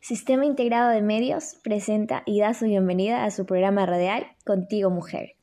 Sistema Integrado de Medios presenta y da su bienvenida a su programa radial Contigo Mujer.